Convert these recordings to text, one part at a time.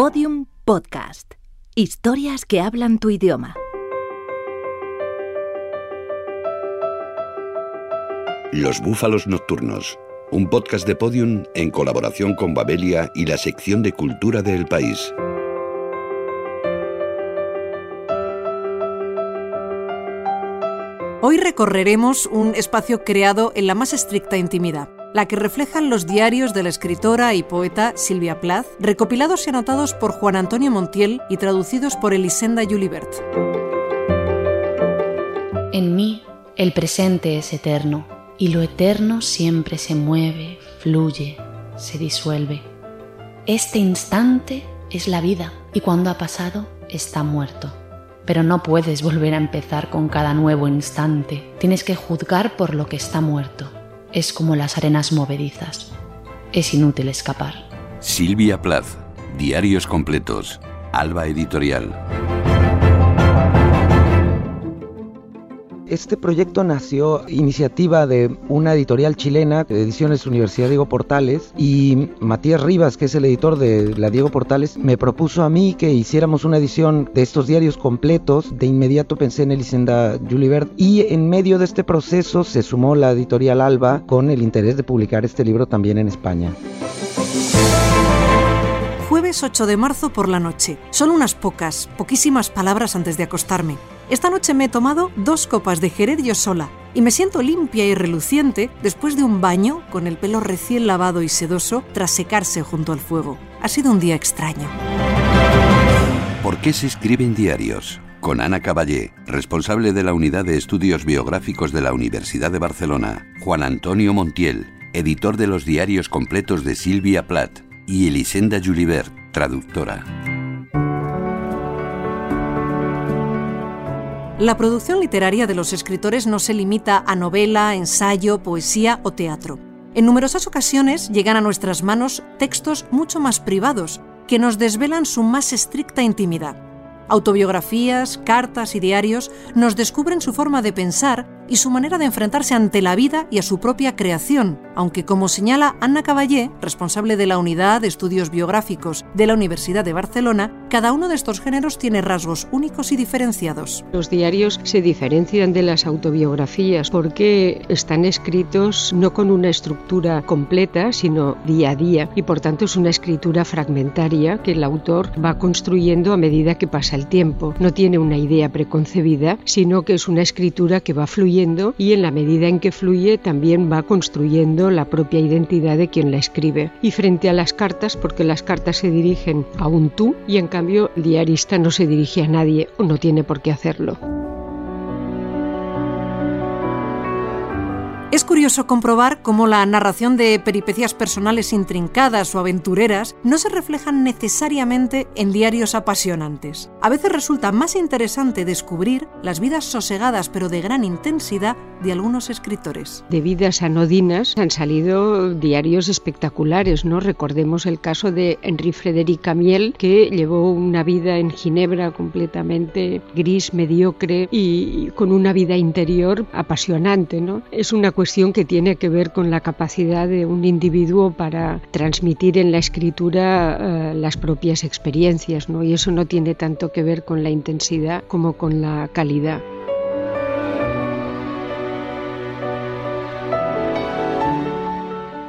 Podium Podcast. Historias que hablan tu idioma. Los Búfalos Nocturnos, un podcast de Podium en colaboración con Babelia y la sección de cultura del país. Hoy recorreremos un espacio creado en la más estricta intimidad, la que reflejan los diarios de la escritora y poeta Silvia Plath, recopilados y anotados por Juan Antonio Montiel y traducidos por Elisenda Julibert. En mí el presente es eterno, y lo eterno siempre se mueve, fluye, se disuelve. Este instante es la vida, y cuando ha pasado, está muerto pero no puedes volver a empezar con cada nuevo instante. Tienes que juzgar por lo que está muerto. Es como las arenas movedizas. Es inútil escapar. Silvia Plath, Diarios Completos, Alba Editorial. Este proyecto nació iniciativa de una editorial chilena, Ediciones Universidad Diego Portales, y Matías Rivas, que es el editor de la Diego Portales, me propuso a mí que hiciéramos una edición de estos diarios completos. De inmediato pensé en Elisenda Julibert y en medio de este proceso se sumó la editorial Alba con el interés de publicar este libro también en España. Jueves 8 de marzo por la noche. Son unas pocas, poquísimas palabras antes de acostarme. Esta noche me he tomado dos copas de Jerez yo sola y me siento limpia y reluciente después de un baño con el pelo recién lavado y sedoso tras secarse junto al fuego. Ha sido un día extraño. ¿Por qué se escriben diarios? Con Ana Caballé, responsable de la Unidad de Estudios Biográficos de la Universidad de Barcelona, Juan Antonio Montiel, editor de los diarios completos de Silvia Plath, y Elisenda Julibert, traductora. La producción literaria de los escritores no se limita a novela, ensayo, poesía o teatro. En numerosas ocasiones llegan a nuestras manos textos mucho más privados que nos desvelan su más estricta intimidad. Autobiografías, cartas y diarios nos descubren su forma de pensar y su manera de enfrentarse ante la vida y a su propia creación, aunque como señala Anna Caballé, responsable de la Unidad de Estudios Biográficos de la Universidad de Barcelona, cada uno de estos géneros tiene rasgos únicos y diferenciados. Los diarios se diferencian de las autobiografías porque están escritos no con una estructura completa, sino día a día, y por tanto es una escritura fragmentaria que el autor va construyendo a medida que pasa el tiempo. No tiene una idea preconcebida, sino que es una escritura que va fluyendo y en la medida en que fluye también va construyendo la propia identidad de quien la escribe. Y frente a las cartas, porque las cartas se dirigen a un tú y en cambio el diarista no se dirige a nadie o no tiene por qué hacerlo. Es curioso comprobar cómo la narración de peripecias personales intrincadas o aventureras no se reflejan necesariamente en diarios apasionantes. A veces resulta más interesante descubrir las vidas sosegadas pero de gran intensidad de algunos escritores. De vidas anodinas han salido diarios espectaculares, ¿no? Recordemos el caso de Henri Frédéric Camiel, que llevó una vida en Ginebra completamente gris, mediocre y con una vida interior apasionante, ¿no? Es una cuestión que tiene que ver con la capacidad de un individuo para transmitir en la escritura eh, las propias experiencias, ¿no? Y eso no tiene tanto que ver con la intensidad como con la calidad.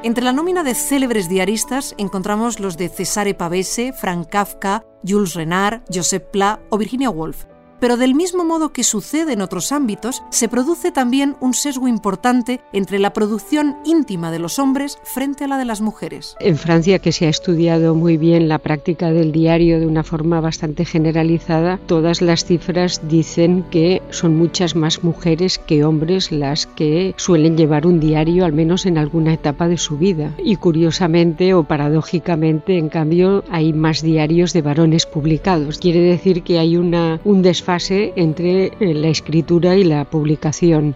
Entre la nómina de célebres diaristas encontramos los de Cesare Pavese, Frank Kafka, Jules Renard, Joseph Pla o Virginia Woolf pero del mismo modo que sucede en otros ámbitos, se produce también un sesgo importante entre la producción íntima de los hombres frente a la de las mujeres. En Francia, que se ha estudiado muy bien la práctica del diario de una forma bastante generalizada, todas las cifras dicen que son muchas más mujeres que hombres las que suelen llevar un diario, al menos en alguna etapa de su vida. Y curiosamente o paradójicamente, en cambio, hay más diarios de varones publicados. Quiere decir que hay una, un desfase fase entre eh, la escritura y la publicación.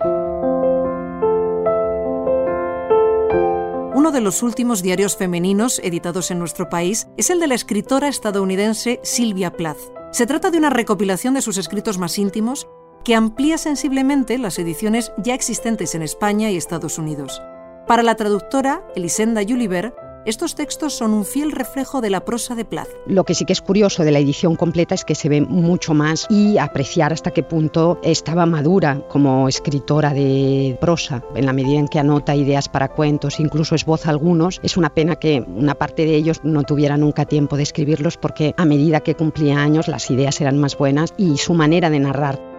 Uno de los últimos diarios femeninos editados en nuestro país es el de la escritora estadounidense Sylvia Plath. Se trata de una recopilación de sus escritos más íntimos que amplía sensiblemente las ediciones ya existentes en España y Estados Unidos. Para la traductora Elisenda Julibert, estos textos son un fiel reflejo de la prosa de Plath. Lo que sí que es curioso de la edición completa es que se ve mucho más y apreciar hasta qué punto estaba madura como escritora de prosa, en la medida en que anota ideas para cuentos, incluso esboza algunos. Es una pena que una parte de ellos no tuviera nunca tiempo de escribirlos porque a medida que cumplía años las ideas eran más buenas y su manera de narrar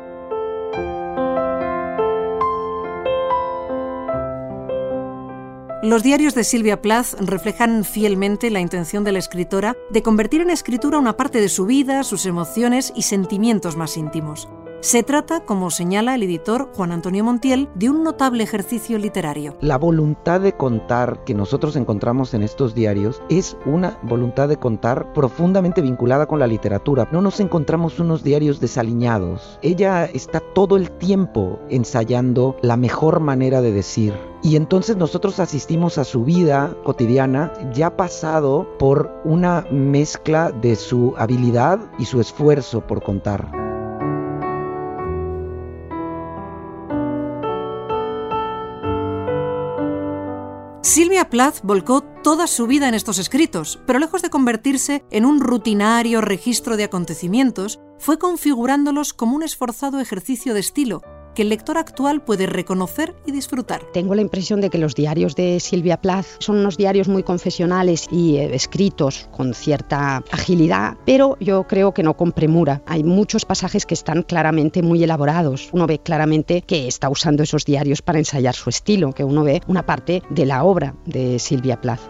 Los diarios de Silvia Plath reflejan fielmente la intención de la escritora de convertir en escritura una parte de su vida, sus emociones y sentimientos más íntimos. Se trata, como señala el editor Juan Antonio Montiel, de un notable ejercicio literario. La voluntad de contar que nosotros encontramos en estos diarios es una voluntad de contar profundamente vinculada con la literatura. No nos encontramos unos diarios desaliñados. Ella está todo el tiempo ensayando la mejor manera de decir. Y entonces nosotros asistimos a su vida cotidiana ya pasado por una mezcla de su habilidad y su esfuerzo por contar. Silvia Plath volcó toda su vida en estos escritos, pero lejos de convertirse en un rutinario registro de acontecimientos, fue configurándolos como un esforzado ejercicio de estilo, que el lector actual puede reconocer y disfrutar. Tengo la impresión de que los diarios de Silvia Plath son unos diarios muy confesionales y eh, escritos con cierta agilidad, pero yo creo que no con premura. Hay muchos pasajes que están claramente muy elaborados. Uno ve claramente que está usando esos diarios para ensayar su estilo, que uno ve una parte de la obra de Silvia Plath.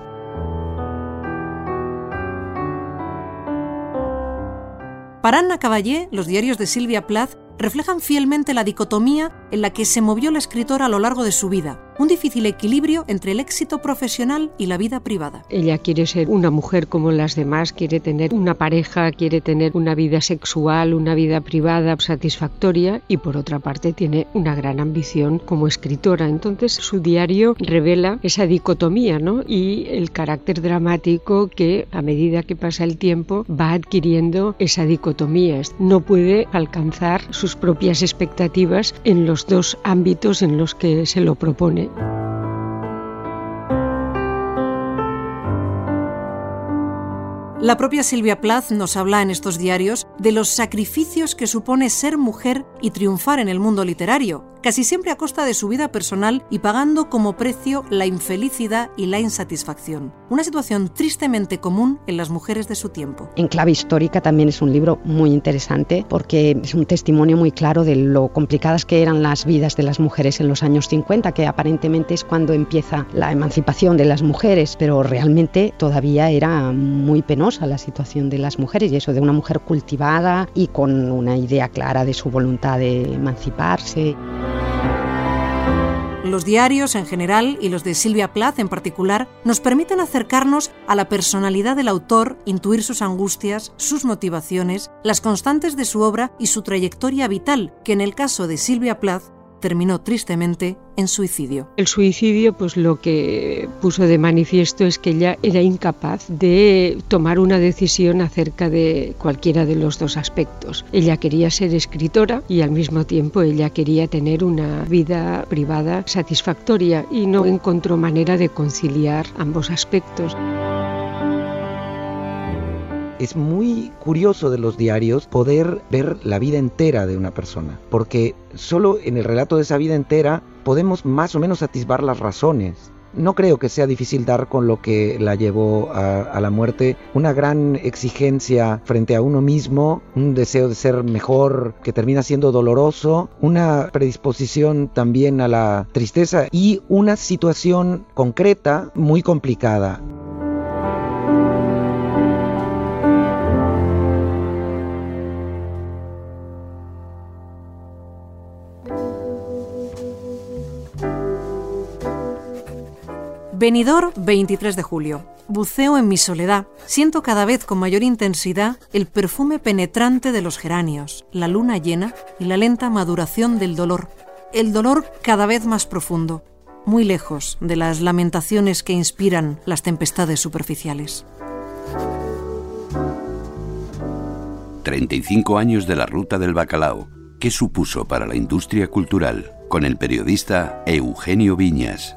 Para Anna Caballé, los diarios de Silvia Plath reflejan fielmente la dicotomía en la que se movió la escritora a lo largo de su vida, un difícil equilibrio entre el éxito profesional y la vida privada. Ella quiere ser una mujer como las demás, quiere tener una pareja, quiere tener una vida sexual, una vida privada satisfactoria y por otra parte tiene una gran ambición como escritora. Entonces su diario revela esa dicotomía ¿no? y el carácter dramático que a medida que pasa el tiempo va adquiriendo esa dicotomía. No puede alcanzar sus propias expectativas en los dos ámbitos en los que se lo propone. La propia Silvia Plath nos habla en estos diarios de los sacrificios que supone ser mujer y triunfar en el mundo literario, casi siempre a costa de su vida personal y pagando como precio la infelicidad y la insatisfacción. Una situación tristemente común en las mujeres de su tiempo. En clave histórica también es un libro muy interesante porque es un testimonio muy claro de lo complicadas que eran las vidas de las mujeres en los años 50, que aparentemente es cuando empieza la emancipación de las mujeres, pero realmente todavía era muy penosa la situación de las mujeres y eso de una mujer cultivada y con una idea clara de su voluntad de emanciparse. Los diarios en general y los de Silvia Plath en particular nos permiten acercarnos a la personalidad del autor, intuir sus angustias, sus motivaciones, las constantes de su obra y su trayectoria vital, que en el caso de Silvia Plath terminó tristemente en suicidio. El suicidio, pues lo que puso de manifiesto es que ella era incapaz de tomar una decisión acerca de cualquiera de los dos aspectos. Ella quería ser escritora y al mismo tiempo ella quería tener una vida privada satisfactoria y no encontró manera de conciliar ambos aspectos. Es muy curioso de los diarios poder ver la vida entera de una persona, porque solo en el relato de esa vida entera podemos más o menos atisbar las razones. No creo que sea difícil dar con lo que la llevó a, la muerte, una gran exigencia frente a uno mismo, un deseo de ser mejor que termina siendo doloroso, una predisposición también a la tristeza y una situación concreta muy complicada. Venidor 23 de julio. Buceo en mi soledad. Siento cada vez con mayor intensidad el perfume penetrante de los geranios, la luna llena y la lenta maduración del dolor. El dolor cada vez más profundo, muy lejos de las lamentaciones que inspiran las tempestades superficiales. 35 años de la ruta del bacalao. ¿Qué supuso para la industria cultural? Con el periodista Eugenio Viñas.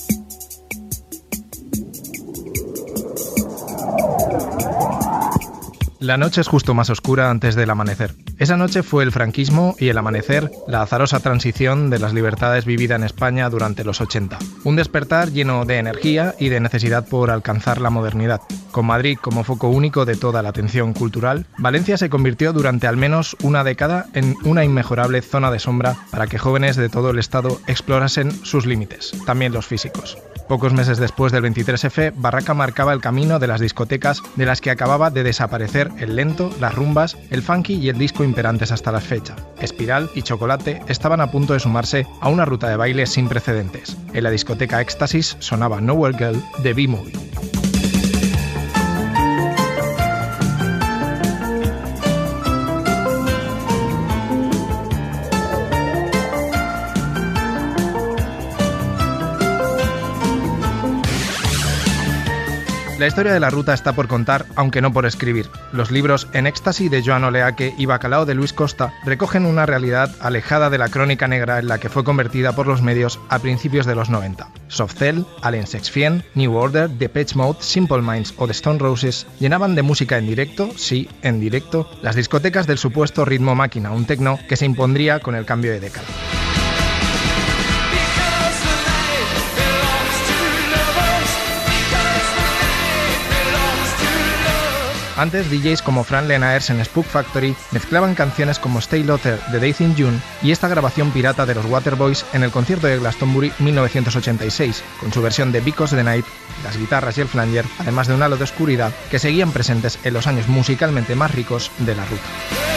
La noche es justo más oscura antes del amanecer. Esa noche fue el franquismo y el amanecer, la azarosa transición de las libertades vivida en España durante los 80. Un despertar lleno de energía y de necesidad por alcanzar la modernidad. Con Madrid como foco único de toda la atención cultural, Valencia se convirtió durante al menos una década en una inmejorable zona de sombra para que jóvenes de todo el estado explorasen sus límites, también los físicos. Pocos meses después del 23F, Barraca marcaba el camino de las discotecas de las que acababa de desaparecer el lento, las rumbas, el funky y el disco imperantes hasta la fecha. Espiral y Chocolate estaban a punto de sumarse a una ruta de baile sin precedentes. En la discoteca Éxtasis sonaba Nowhere Girl de B-Movie. La historia de la ruta está por contar, aunque no por escribir. Los libros En éxtasis de Joan Oleaque y Bacalao de Luis Costa recogen una realidad alejada de la crónica negra en la que fue convertida por los medios a principios de los 90. Soft Cell, Allen Sexfien, New Order, Depeche Mode, Simple Minds o The Stone Roses llenaban de música en directo, sí, en directo, las discotecas del supuesto ritmo máquina, un tecno que se impondría con el cambio de década. Antes, DJs como Fran Lenaers en Spook Factory mezclaban canciones como Stay Lotter de Days in June y esta grabación pirata de los Waterboys en el concierto de Glastonbury 1986, con su versión de Because the Night, las guitarras y el flanger, además de un halo de oscuridad que seguían presentes en los años musicalmente más ricos de la ruta.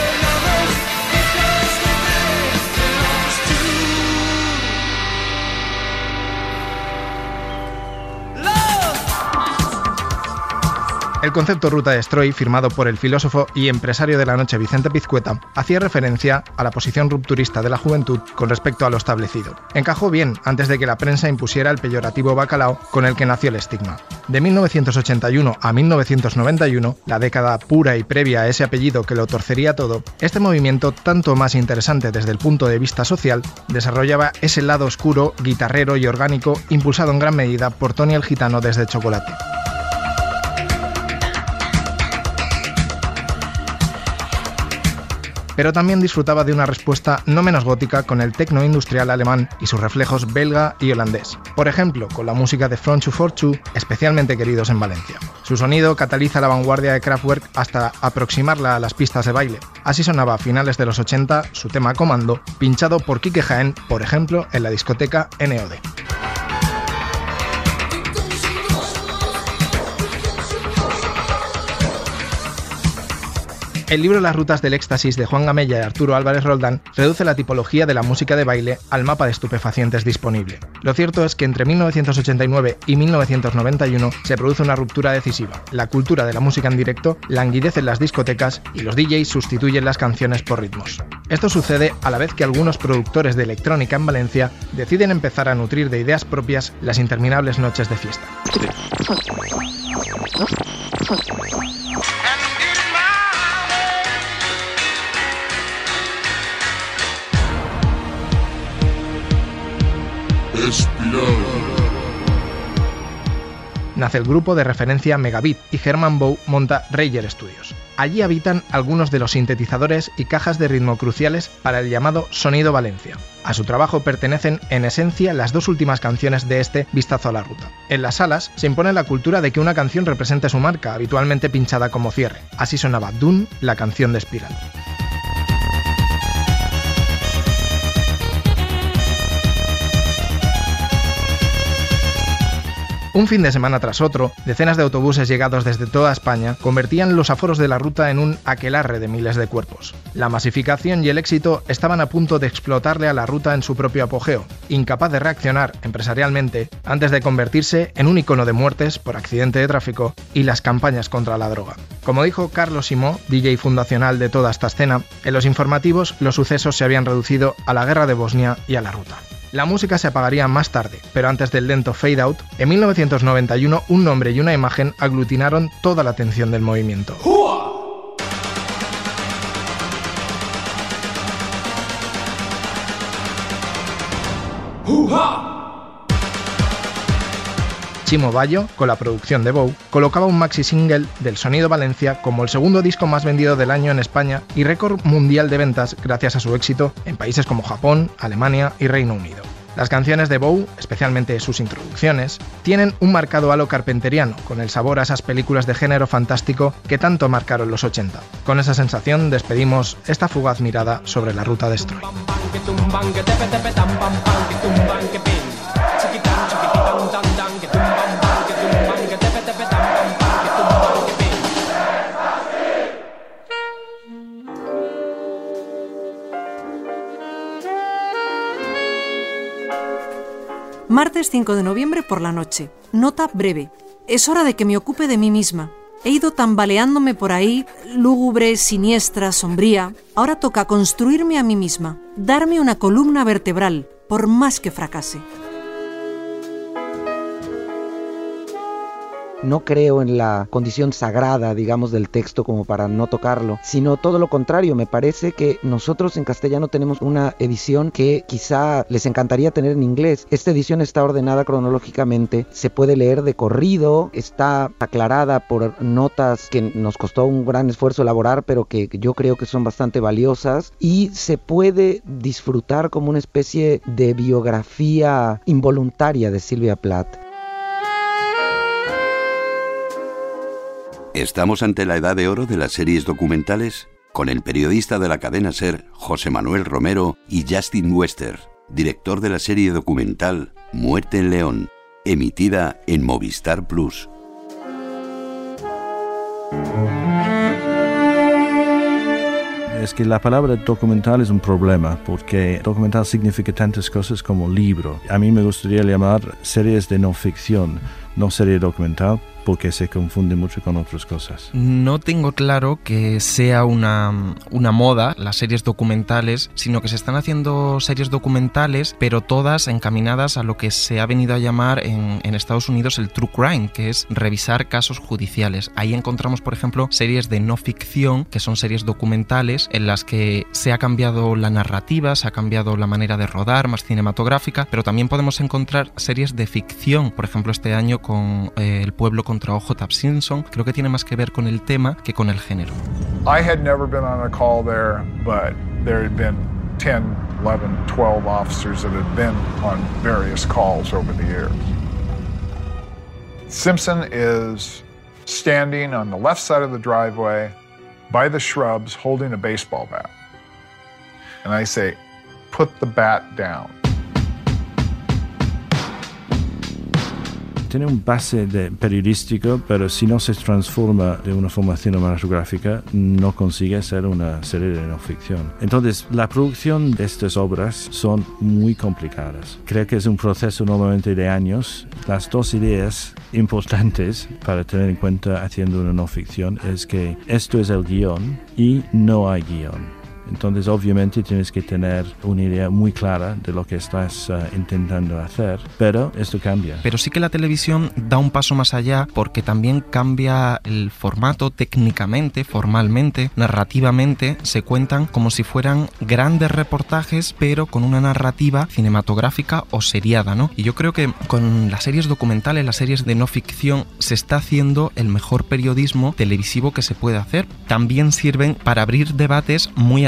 Concepto Ruta Destroy, firmado por el filósofo y empresario de la noche Vicente Pizcueta, hacía referencia a la posición rupturista de la juventud con respecto a lo establecido. Encajó bien antes de que la prensa impusiera el peyorativo bacalao con el que nació el estigma. De 1981 a 1991, la década pura y previa a ese apellido que lo torcería todo, este movimiento, tanto más interesante desde el punto de vista social, desarrollaba ese lado oscuro, guitarrero y orgánico impulsado en gran medida por Tony el Gitano desde Chocolate. Pero también disfrutaba de una respuesta no menos gótica con el tecno industrial alemán y sus reflejos belga y holandés. Por ejemplo, con la música de Front to Fortune, especialmente queridos en Valencia. Su sonido cataliza la vanguardia de Kraftwerk hasta aproximarla a las pistas de baile. Así sonaba a finales de los 80 su tema Comando, pinchado por Kike Jaén, por ejemplo, en la discoteca NOD. El libro Las rutas del éxtasis de Juan Gamella y Arturo Álvarez Roldán reduce la tipología de la música de baile al mapa de estupefacientes disponible. Lo cierto es que entre 1989 y 1991 se produce una ruptura decisiva. La cultura de la música en directo languidece en las discotecas y los DJs sustituyen las canciones por ritmos. Esto sucede a la vez que algunos productores de electrónica en Valencia deciden empezar a nutrir de ideas propias las interminables noches de fiesta. Nace el grupo de referencia Megabit y Herman Bow monta Rager Studios. Allí habitan algunos de los sintetizadores y cajas de ritmo cruciales para el llamado Sonido Valencia. A su trabajo pertenecen en esencia las dos últimas canciones de este Vistazo a la Ruta. En las salas se impone la cultura de que una canción represente su marca, habitualmente pinchada como cierre. Así sonaba Dune, la canción de Espiral. Un fin de semana tras otro, decenas de autobuses llegados desde toda España convertían los aforos de la ruta en un aquelarre de miles de cuerpos. La masificación y el éxito estaban a punto de explotarle a la ruta en su propio apogeo, incapaz de reaccionar empresarialmente antes de convertirse en un icono de muertes por accidente de tráfico y las campañas contra la droga. Como dijo Carlos Simó, DJ fundacional de toda esta escena, en los informativos los sucesos se habían reducido a la guerra de Bosnia y a la ruta. La música se apagaría más tarde, pero antes del lento fade out, en 1991 un nombre y una imagen aglutinaron toda la atención del movimiento. Chimo Bayo, con la producción de Bow, colocaba un maxi single del Sonido Valencia como el segundo disco más vendido del año en España y récord mundial de ventas gracias a su éxito en países como Japón, Alemania y Reino Unido. Las canciones de Bow, especialmente sus introducciones, tienen un marcado halo carpenteriano, con el sabor a esas películas de género fantástico que tanto marcaron los 80. Con esa sensación despedimos esta fugaz mirada sobre la ruta de Stroy. Martes 5 de noviembre por la noche. Nota breve. Es hora de que me ocupe de mí misma. He ido tambaleándome por ahí, lúgubre, siniestra, sombría. Ahora toca construirme a mí misma, darme una columna vertebral, por más que fracase. No creo en la condición sagrada, digamos, del texto como para no tocarlo, sino todo lo contrario, me parece que nosotros en castellano tenemos una edición que quizá les encantaría tener en inglés. Esta edición está ordenada cronológicamente, se puede leer de corrido, está aclarada por notas que nos costó un gran esfuerzo elaborar, pero que yo creo que son bastante valiosas y se puede disfrutar como una especie de biografía involuntaria de Silvia Plath. Estamos ante la edad de oro de las series documentales con el periodista de la cadena Ser, José Manuel Romero, y Justin Wester, director de la serie documental Muerte en León, emitida en Movistar Plus. Es que la palabra documental es un problema porque documental significa tantas cosas como libro. A mí me gustaría llamar series de no ficción, no serie documental, porque se confunde mucho con otras cosas. No tengo claro que sea una, una moda las series documentales, sino que se están haciendo series documentales, pero todas encaminadas a lo que se ha venido a llamar en, en Estados Unidos el true crime, que es revisar casos judiciales. Ahí encontramos, por ejemplo, series de no ficción, que son series documentales, en las que se ha cambiado la narrativa, se ha cambiado la manera de rodar, más cinematográfica, pero también podemos encontrar series de ficción, por ejemplo, este año con eh, El pueblo con contra OJ Simpson, creo que tiene más que ver con el tema que con el género. I had never been on a call there, but there had been 10, 11, 12 officers that had been on various calls over the years. Simpson is standing on the left side of the driveway by the shrubs holding a baseball bat. And I say, put the bat down. Tiene un base de periodístico, pero si no se transforma de una forma cinematográfica, no consigue ser una serie de no ficción. Entonces, la producción de estas obras son muy complicadas. Creo que es un proceso normalmente de años. Las dos ideas importantes para tener en cuenta haciendo una no ficción es que esto es el guion y no hay guion. Entonces obviamente tienes que tener una idea muy clara de lo que estás uh, intentando hacer, pero esto cambia. Pero sí que la televisión da un paso más allá porque también cambia el formato técnicamente, formalmente, narrativamente, se cuentan como si fueran grandes reportajes, pero con una narrativa cinematográfica o seriada, ¿no? Y yo creo que con las series documentales, las series de no ficción, se está haciendo el mejor periodismo televisivo que se puede hacer. También sirven para abrir debates muy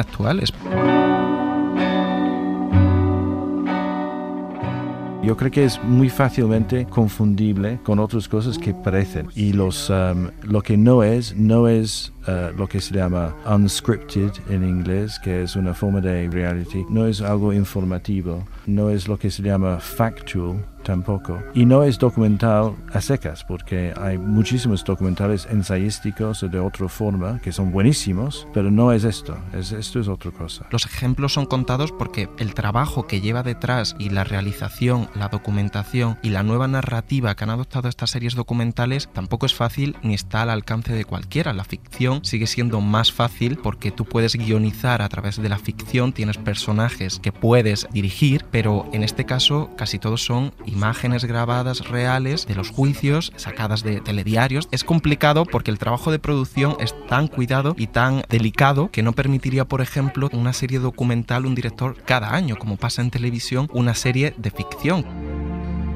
Yo creo que es muy fácilmente confundible con otras cosas que parecen. Y los, um, lo que no es, no es uh, lo que se llama unscripted en inglés, que es una forma de reality. No es algo informativo. No es lo que se llama factual tampoco. Y no es documental a secas, porque hay muchísimos documentales ensayísticos o de otra forma que son buenísimos, pero no es esto, es, esto es otra cosa. Los ejemplos son contados porque el trabajo que lleva detrás y la realización, la documentación y la nueva narrativa que han adoptado estas series documentales tampoco es fácil ni está al alcance de cualquiera. La ficción sigue siendo más fácil porque tú puedes guionizar a través de la ficción, tienes personajes que puedes dirigir, pero en este caso casi todos son imágenes grabadas reales de los juicios sacadas de telediarios. Es complicado porque el trabajo de producción es tan cuidado y tan delicado que no permitiría, por ejemplo, una serie documental un director cada año, como pasa en televisión, una serie de ficción.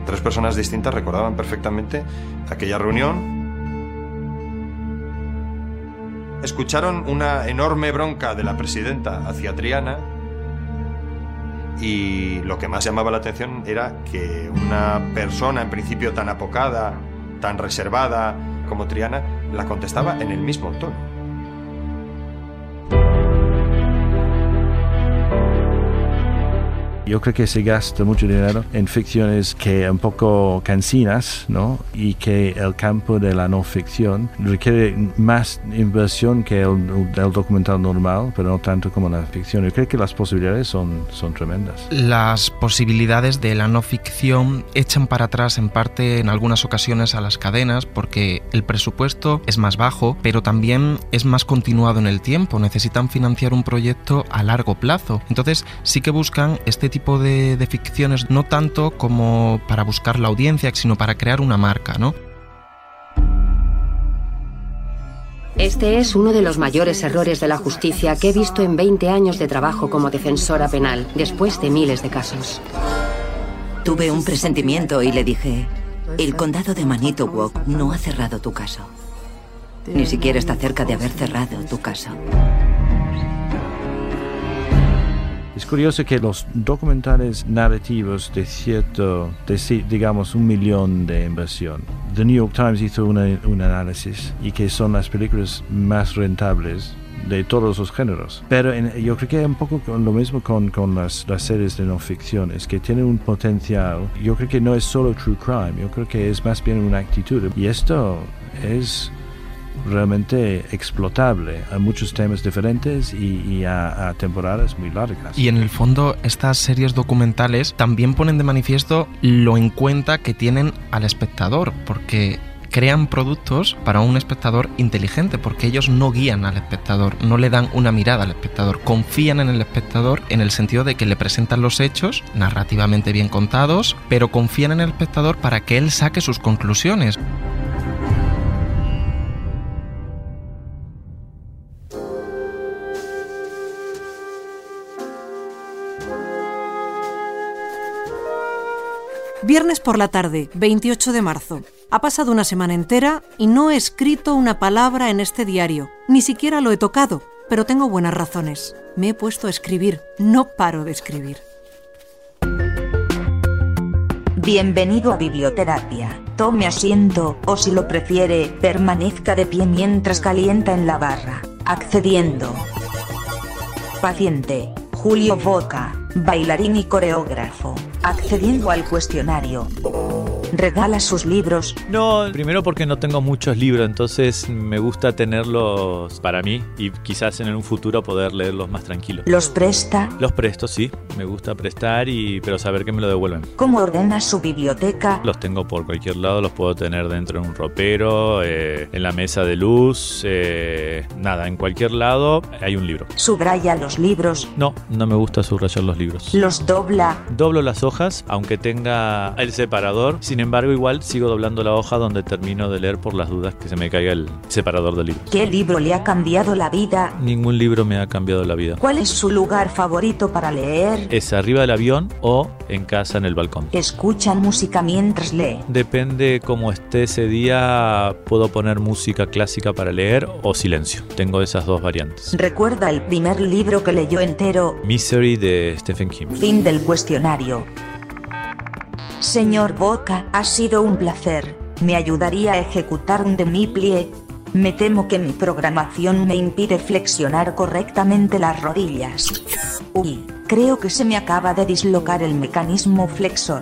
Tres personas distintas recordaban perfectamente aquella reunión. Escucharon una enorme bronca de la presidenta hacia Triana y lo que más llamaba la atención era que una persona en principio tan apocada, tan reservada como Triana, la contestaba en el mismo tono. Yo creo que se gasta mucho dinero en ficciones que un poco cansinas, ¿no? Y que el campo de la no ficción requiere más inversión que el, documental normal, pero no tanto como la ficción. Yo creo que las posibilidades son, son tremendas. Las posibilidades de la no ficción echan para atrás en parte en algunas ocasiones a las cadenas porque el presupuesto es más bajo, pero también es más continuado en el tiempo. Necesitan financiar un proyecto a largo plazo. Entonces sí que buscan este tipo de, ficciones no tanto como para buscar la audiencia, sino para crear una marca, ¿no? Este es uno de los mayores errores de la justicia que he visto en 20 años de trabajo como defensora penal, después de miles de casos. Tuve un presentimiento y le dije, el condado de Manitowoc no ha cerrado tu caso. Ni siquiera está cerca de haber cerrado tu caso. Es curioso que los documentales narrativos de cierto, de, digamos, un millón de inversión, The New York Times hizo un análisis y que son las películas más rentables de todos los géneros. Pero yo creo que es un poco lo mismo con, con las, las, series de no ficción, es que tienen un potencial. Yo creo que no es solo true crime, yo creo que es más bien una actitud. Y esto es realmente explotable a muchos temas diferentes y, a, temporadas muy largas. Y en el fondo estas series documentales también ponen de manifiesto lo en cuenta que tienen al espectador, porque crean productos para un espectador inteligente, porque ellos no guían al espectador, no le dan una mirada al espectador, confían en el espectador en el sentido de que le presentan los hechos narrativamente bien contados, pero confían en el espectador para que él saque sus conclusiones. Viernes por la tarde, 28 de marzo. Ha pasado una semana entera y no he escrito una palabra en este diario. Ni siquiera lo he tocado, pero tengo buenas razones. Me he puesto a escribir. No paro de escribir. Bienvenido a Biblioterapia. Tome asiento, o si lo prefiere, permanezca de pie mientras calienta en la barra. Accediendo. Paciente. Julio Boca, bailarín y coreógrafo, accediendo al cuestionario regala sus libros? No, primero porque no tengo muchos libros, entonces me gusta tenerlos para mí y quizás en un futuro poder leerlos más tranquilo. ¿Los presta? Los presto, sí. Me gusta prestar y pero saber que me lo devuelven. ¿Cómo ordena su biblioteca? Los tengo por cualquier lado, los puedo tener dentro de un ropero, eh, en la mesa de luz, eh, nada, en cualquier lado hay un libro. ¿Subraya los libros? No, no me gusta subrayar los libros. ¿Los dobla? Doblo las hojas, aunque tenga el separador, sin embargo, igual sigo doblando la hoja donde termino de leer por las dudas que se me caiga el separador de libros. ¿Qué libro le ha cambiado la vida? Ningún libro me ha cambiado la vida. ¿Cuál es su lugar favorito para leer? Es arriba del avión o en casa en el balcón. ¿Escucha música mientras lee? Depende cómo esté ese día, puedo poner música clásica para leer o silencio. Tengo esas dos variantes. ¿Recuerda el primer libro que leyó entero? Misery de Stephen King. Fin del cuestionario. Señor Boca, ha sido un placer. ¿Me ayudaría a ejecutar un demiplie? Me temo que mi programación me impide flexionar correctamente las rodillas. Uy, creo que se me acaba de dislocar el mecanismo flexor.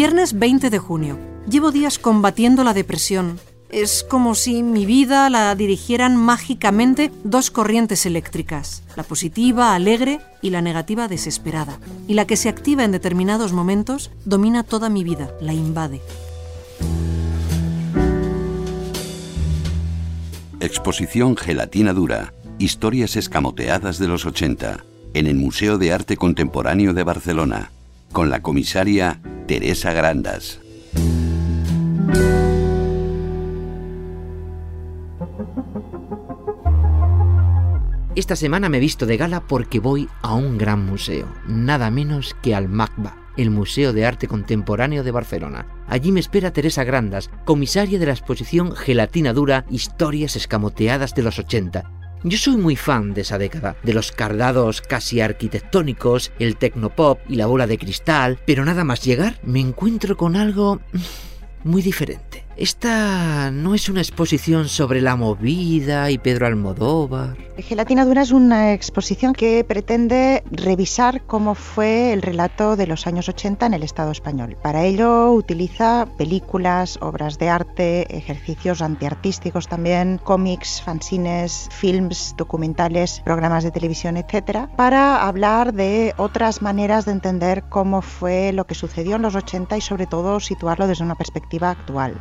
Viernes 20 de junio. Llevo días combatiendo la depresión. Es como si mi vida la dirigieran mágicamente dos corrientes eléctricas, la positiva, alegre, y la negativa, desesperada. Y la que se activa en determinados momentos domina toda mi vida, la invade. Exposición Gelatina Dura, historias escamoteadas de los 80, en el Museo de Arte Contemporáneo de Barcelona, con la comisaria Teresa Grandas. Esta semana me he visto de gala porque voy a un gran museo, nada menos que al MACBA, el Museo de Arte Contemporáneo de Barcelona. Allí me espera Teresa Grandas, comisaria de la exposición Gelatina Dura, Historias Escamoteadas de los 80, yo soy muy fan de esa década, de los cardados casi arquitectónicos, el tecnopop y la bola de cristal, pero nada más llegar me encuentro con algo muy diferente. Esta no es una exposición sobre la movida y Pedro Almodóvar. Gelatina Dura es una exposición que pretende revisar cómo fue el relato de los años 80 en el Estado español. Para ello utiliza películas, obras de arte, ejercicios antiartísticos también, cómics, fanzines, films, documentales, programas de televisión, etc., para hablar de otras maneras de entender cómo fue lo que sucedió en los 80 y sobre todo situarlo desde una perspectiva actual.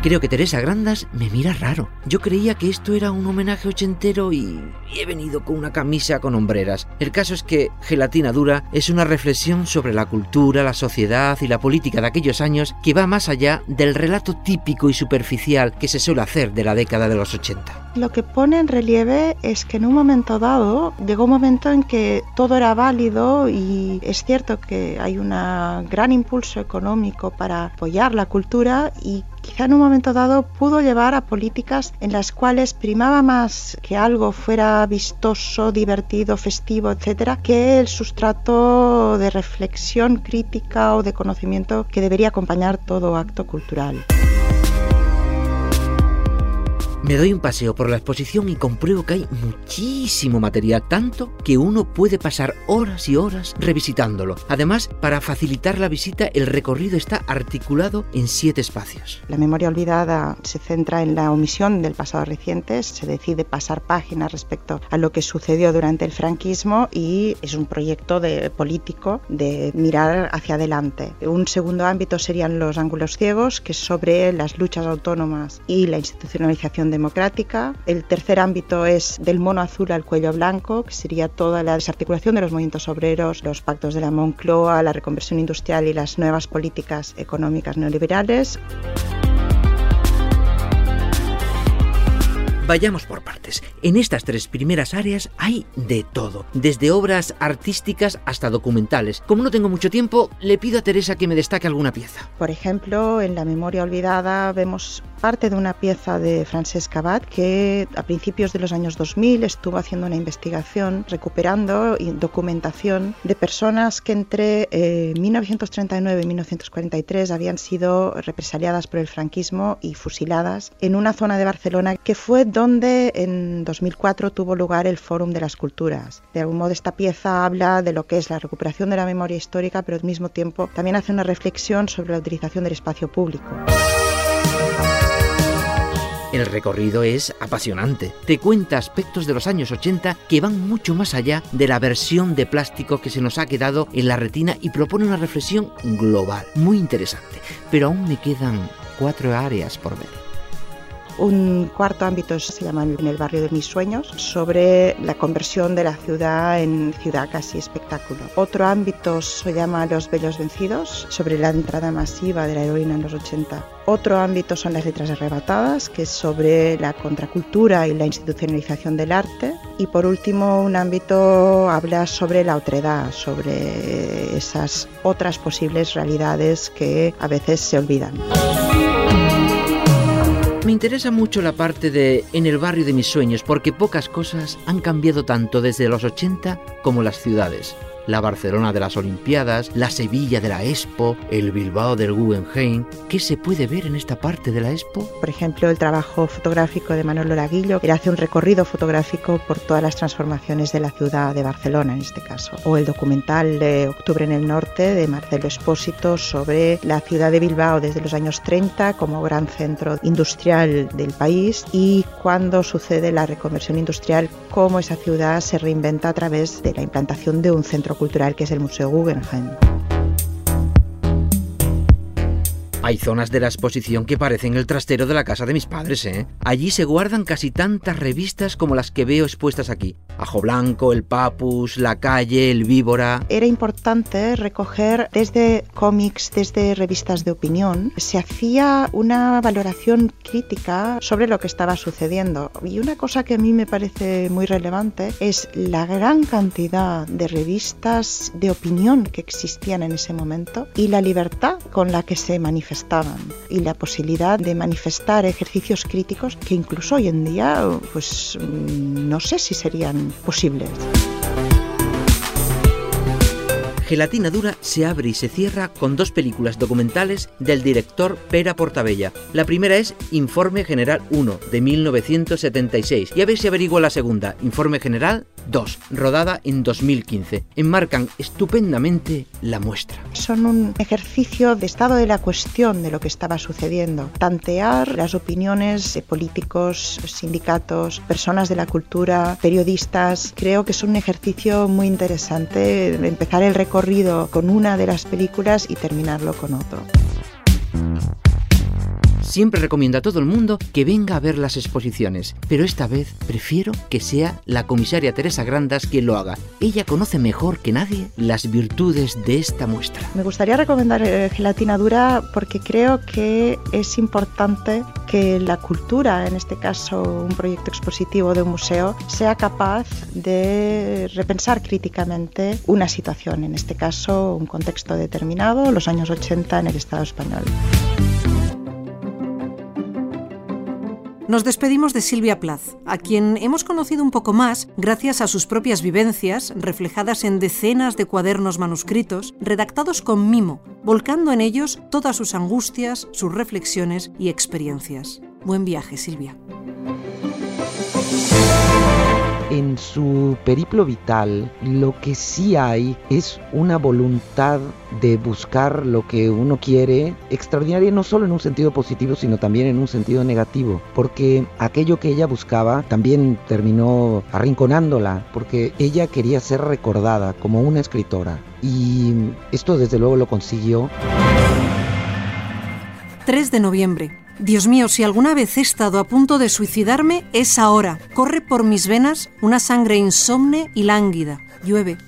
Creo que Teresa Grandas me mira raro. Yo creía que esto era un homenaje ochentero y, he venido con una camisa con hombreras. El caso es que Gelatina Dura es una reflexión sobre la cultura, la sociedad y la política de aquellos años que va más allá del relato típico y superficial que se suele hacer de la década de los 80. Lo que pone en relieve es que en un momento dado llegó un momento en que todo era válido y es cierto que hay un gran impulso económico para apoyar la cultura y quizá en un momento dado pudo llevar a políticas en las cuales primaba más que algo fuera vistoso, divertido, festivo, etcétera, que el sustrato de reflexión crítica o de conocimiento que debería acompañar todo acto cultural. Me doy un paseo por la exposición y compruebo que hay muchísimo material, tanto que uno puede pasar horas y horas revisitándolo. Además, para facilitar la visita, el recorrido está articulado en siete espacios. La memoria olvidada se centra en la omisión del pasado reciente, se decide pasar páginas respecto a lo que sucedió durante el franquismo y es un proyecto de político de mirar hacia adelante. Un segundo ámbito serían los ángulos ciegos, que es sobre las luchas autónomas y la institucionalización democrática. El tercer ámbito es del mono azul al cuello blanco, que sería toda la desarticulación de los movimientos obreros, los pactos de la Moncloa, la reconversión industrial y las nuevas políticas económicas neoliberales. Vayamos por partes. En estas tres primeras áreas hay de todo, desde obras artísticas hasta documentales. Como no tengo mucho tiempo, le pido a Teresa que me destaque alguna pieza. Por ejemplo, en La memoria olvidada vemos parte de una pieza de Francesc Abad que a principios de los años 2000 estuvo haciendo una investigación recuperando documentación de personas que entre 1939 eh, y 1943 habían sido represaliadas por el franquismo y fusiladas en una zona de Barcelona que fue donde en 2004 tuvo lugar el Fórum de las Culturas. De algún modo esta pieza habla de lo que es la recuperación de la memoria histórica, pero al mismo tiempo también hace una reflexión sobre la utilización del espacio público. El recorrido es apasionante. Te cuenta aspectos de los años 80 que van mucho más allá de la versión de plástico que se nos ha quedado en la retina y propone una reflexión global, muy interesante. Pero aún me quedan cuatro áreas por ver. Un cuarto ámbito se llama En el barrio de mis sueños, sobre la conversión de la ciudad en ciudad casi espectáculo. Otro ámbito se llama Los bellos vencidos, sobre la entrada masiva de la heroína en los 80. Otro ámbito son las letras arrebatadas, que es sobre la contracultura y la institucionalización del arte. Y por último, un ámbito habla sobre la otredad, sobre esas otras posibles realidades que a veces se olvidan. Interesa mucho la parte de En el barrio de mis sueños porque pocas cosas han cambiado tanto desde los 80 como las ciudades la Barcelona de las Olimpiadas, la Sevilla de la Expo, el Bilbao del Guggenheim. ¿Qué se puede ver en esta parte de la Expo? Por ejemplo, el trabajo fotográfico de Manolo Laguillo, que hace un recorrido fotográfico por todas las transformaciones de la ciudad de Barcelona en este caso. O el documental de Octubre en el Norte de Marcelo Espósito sobre la ciudad de Bilbao desde los años 30 como gran centro industrial del país y cuando sucede la reconversión industrial, cómo esa ciudad se reinventa a través de la implantación de un centro cultural que es el Museo Guggenheim. Hay zonas de la exposición que parecen el trastero de la casa de mis padres, ¿eh? Allí se guardan casi tantas revistas como las que veo expuestas aquí. Ajo Blanco, El Papus, La Calle, El Víbora. Era importante recoger desde cómics, desde revistas de opinión, se hacía una valoración crítica sobre lo que estaba sucediendo. Y una cosa que a mí me parece muy relevante es la gran cantidad de revistas de opinión que existían en ese momento y la libertad con la que se manifestaban y la posibilidad de manifestar ejercicios críticos que incluso hoy en día pues no sé si serían posibles. Gelatina Dura se abre y se cierra con dos películas documentales del director Pera Portabella. La primera es Informe General 1, de 1976, y a ver si averiguo la segunda, Informe General 2, rodada en 2015. Enmarcan estupendamente la muestra. Son un ejercicio de estado de la cuestión de lo que estaba sucediendo. Tantear las opiniones de políticos, sindicatos, personas de la cultura, periodistas. Creo que es un ejercicio muy interesante empezar el recorrido con una de las películas y terminarlo con otro. Siempre recomiendo a todo el mundo que venga a ver las exposiciones, pero esta vez prefiero que sea la comisaria Teresa Grandas quien lo haga. Ella conoce mejor que nadie las virtudes de esta muestra. Me gustaría recomendar eh, Gelatina Dura porque creo que es importante que la cultura, en este caso un proyecto expositivo de un museo, sea capaz de repensar críticamente una situación, en este caso un contexto determinado, los años 80 en el Estado español. Nos despedimos de Silvia Plath, a quien hemos conocido un poco más gracias a sus propias vivencias, reflejadas en decenas de cuadernos manuscritos, redactados con mimo, volcando en ellos todas sus angustias, sus reflexiones y experiencias. Buen viaje, Silvia. En su periplo vital, lo que sí hay es una voluntad de buscar lo que uno quiere, extraordinaria no solo en un sentido positivo, sino también en un sentido negativo, porque aquello que ella buscaba también terminó arrinconándola, porque ella quería ser recordada como una escritora, y esto desde luego lo consiguió. 3 de noviembre. Dios mío, si alguna vez he estado a punto de suicidarme, es ahora. Corre por mis venas una sangre insomne y lánguida. Llueve.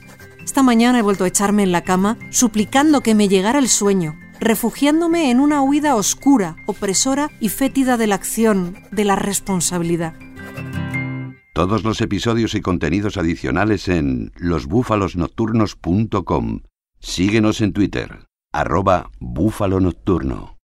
Esta mañana he vuelto a echarme en la cama, suplicando que me llegara el sueño, refugiándome en una huida oscura, opresora y fétida de la acción, de la responsabilidad. Todos los episodios y contenidos adicionales en losbúfalosnocturnos.com. Síguenos en Twitter, arroba búfalo nocturno.